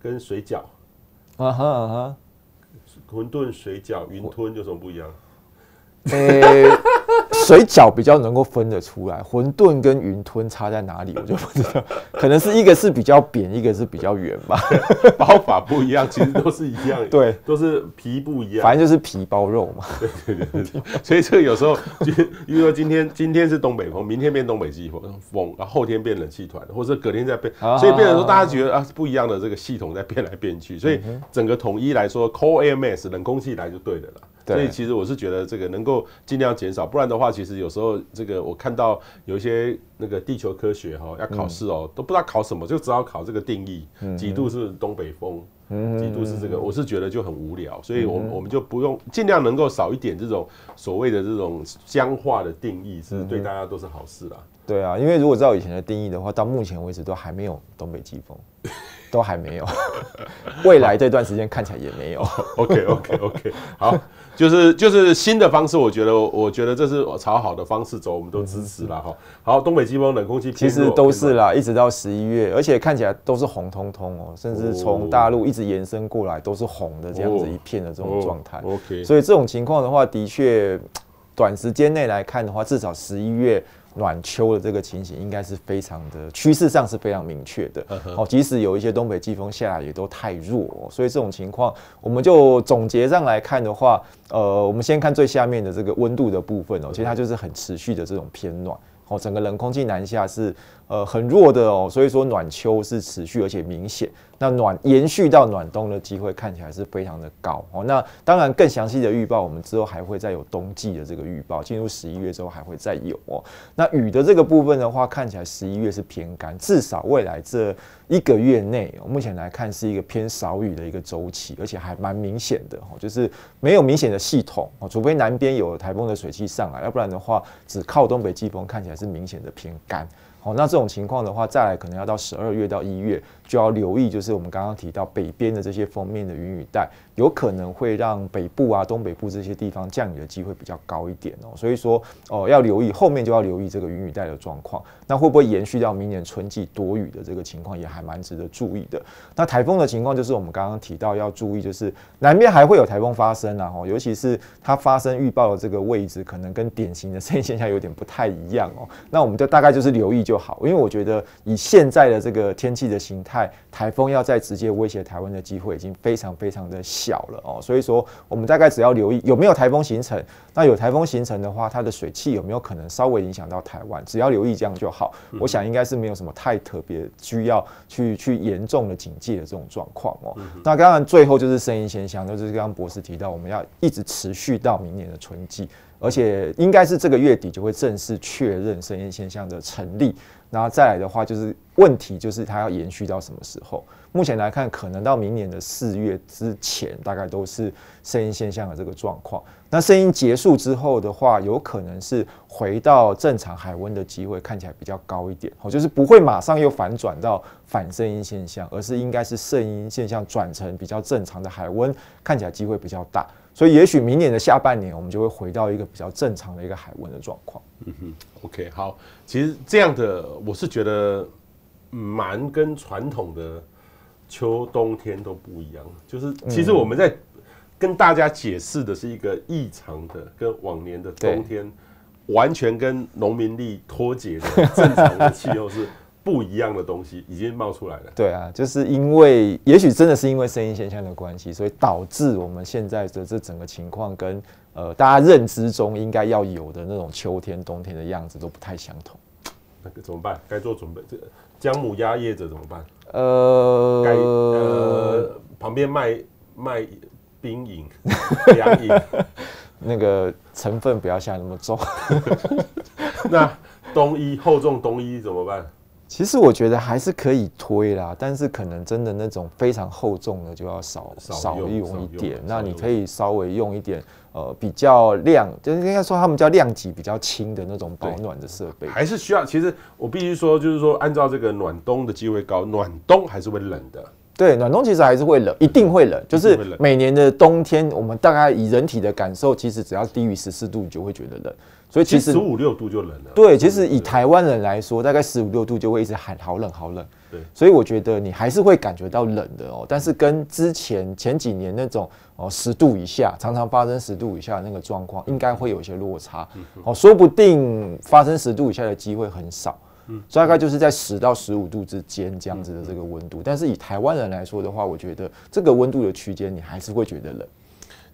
跟水饺啊哈啊哈，馄饨、水饺、云吞有什么不一样？欸 水饺比较能够分得出来，馄饨跟云吞差在哪里，我就不知道。可能是一个是比较扁，一个是比较圆吧。包法不一样，其实都是一样。对，都是皮不一样。反正就是皮包肉嘛。对对对对。所以这个有时候，就比如说今天今天是东北风，明天变东北季风，风，然后后天变冷气团，或者隔天再变，所以变成说大家觉得啊不一样的这个系统在变来变去，所以整个统一来说，Cold Air Mass 冷空气来就对的了。所以其实我是觉得这个能够尽量减少，不然的话，其实有时候这个我看到有一些那个地球科学哈要考试哦，都不知道考什么，就只好考这个定义，几度是东北风，几度是这个，我是觉得就很无聊，所以我们我们就不用尽量能够少一点这种所谓的这种僵化的定义，是对大家都是好事啦。对啊，因为如果照以前的定义的话，到目前为止都还没有东北季风。都还没有，未来这段时间看起来也没有。OK OK OK，好，就是就是新的方式，我觉得我觉得这是朝好的方式走，我们都支持了哈。好，东北季风冷空气其实都是啦，一直到十一月，而且看起来都是红彤彤哦，甚至从大陆一直延伸过来都是红的这样子一片的这种状态。OK，所以这种情况的话，的确短时间内来看的话，至少十一月。暖秋的这个情形应该是非常的趋势上是非常明确的。哦，即使有一些东北季风下来也都太弱，所以这种情况我们就总结上来看的话，呃，我们先看最下面的这个温度的部分哦，其实它就是很持续的这种偏暖。哦，整个冷空气南下是呃很弱的哦，所以说暖秋是持续而且明显。那暖延续到暖冬的机会看起来是非常的高哦。那当然更详细的预报，我们之后还会再有冬季的这个预报，进入十一月之后还会再有哦。那雨的这个部分的话，看起来十一月是偏干，至少未来这一个月内，目前来看是一个偏少雨的一个周期，而且还蛮明显的哦，就是没有明显的系统哦，除非南边有台风的水汽上来，要不然的话，只靠东北季风看起来是明显的偏干。哦，那这种情况的话，再来可能要到十二月到一月，就要留意，就是我们刚刚提到北边的这些锋面的云雨带，有可能会让北部啊、东北部这些地方降雨的机会比较高一点哦。所以说，哦，要留意后面就要留意这个云雨带的状况。那会不会延续到明年春季多雨的这个情况，也还蛮值得注意的。那台风的情况就是我们刚刚提到要注意，就是南边还会有台风发生啊，哦，尤其是它发生预报的这个位置，可能跟典型的 圣婴现象有点不太一样哦。那我们就大概就是留意就。就好，因为我觉得以现在的这个天气的形态，台风要再直接威胁台湾的机会已经非常非常的小了哦。所以说，我们大概只要留意有没有台风形成。那有台风形成的话，它的水汽有没有可能稍微影响到台湾？只要留意这样就好。我想应该是没有什么太特别需要去去严重的警戒的这种状况哦。那当然最后就是声音现象，就是刚刚博士提到，我们要一直持续到明年的春季。而且应该是这个月底就会正式确认声音现象的成立，然后再来的话就是问题就是它要延续到什么时候？目前来看，可能到明年的四月之前，大概都是圣婴现象的这个状况。那圣婴结束之后的话，有可能是回到正常海温的机会看起来比较高一点，哦，就是不会马上又反转到反圣婴现象，而是应该是圣婴现象转成比较正常的海温，看起来机会比较大。所以，也许明年的下半年，我们就会回到一个比较正常的一个海温的状况。嗯哼，OK，好。其实这样的，我是觉得蛮跟传统的秋冬天都不一样。就是，其实我们在跟大家解释的是一个异常的，跟往年的冬天完全跟农民力脱节的正常的气候是。不一样的东西已经冒出来了。对啊，就是因为也许真的是因为声音现象的关系，所以导致我们现在的这整个情况跟呃大家认知中应该要有的那种秋天、冬天的样子都不太相同。那个怎么办？该做准备。这姜母鸭业者怎么办？呃，该呃旁边卖卖冰饮、凉饮，那个成分不要下那么重。那冬衣厚重冬衣怎么办？其实我觉得还是可以推啦，但是可能真的那种非常厚重的就要少少用一点。那你可以稍微用一点，呃，比较亮，就是应该说他们叫量级比较轻的那种保暖的设备。还是需要。其实我必须说，就是说按照这个暖冬的机会高，暖冬还是会冷的。对，暖冬其实还是会冷，一定会冷。就是每年的冬天，我们大概以人体的感受，其实只要低于十四度，你就会觉得冷。所以其实十五六度就冷了。对，其实以台湾人来说，大概十五六度就会一直喊好冷好冷。对，所以我觉得你还是会感觉到冷的哦。但是跟之前前几年那种哦十度以下，常常发生十度以下的那个状况，应该会有一些落差。哦，说不定发生十度以下的机会很少。嗯，大概就是在十到十五度之间这样子的这个温度。但是以台湾人来说的话，我觉得这个温度的区间，你还是会觉得冷。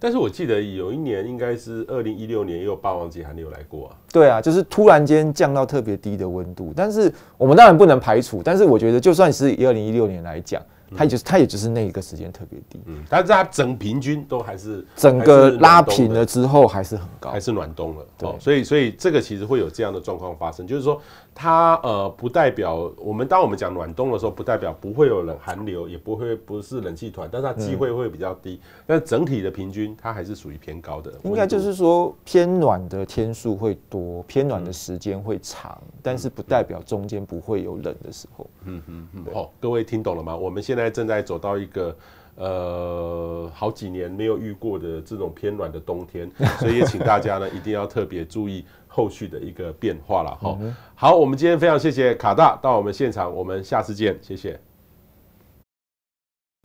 但是我记得有一年应该是二零一六年，也有霸王级寒流来过啊。对啊，就是突然间降到特别低的温度。但是我们当然不能排除，但是我觉得就算是以二零一六年来讲，它也就是它也就是那一个时间特别低。嗯，但是它整平均都还是整个拉平了之后还是很高，还是暖冬了。对，所以所以这个其实会有这样的状况发生，就是说。它呃不代表我们当我们讲暖冬的时候，不代表不会有冷寒流，也不会不是冷气团，但是它机会会比较低。但整体的平均它还是属于偏高的。应该就是说偏暖的天数会多，偏暖的时间会长，但是不代表中间不会有冷的时候。嗯嗯嗯。好，各位听懂了吗？我们现在正在走到一个呃好几年没有遇过的这种偏暖的冬天，所以也请大家呢一定要特别注意。后续的一个变化了哈，好，我们今天非常谢谢卡大到我们现场，我们下次见，谢谢。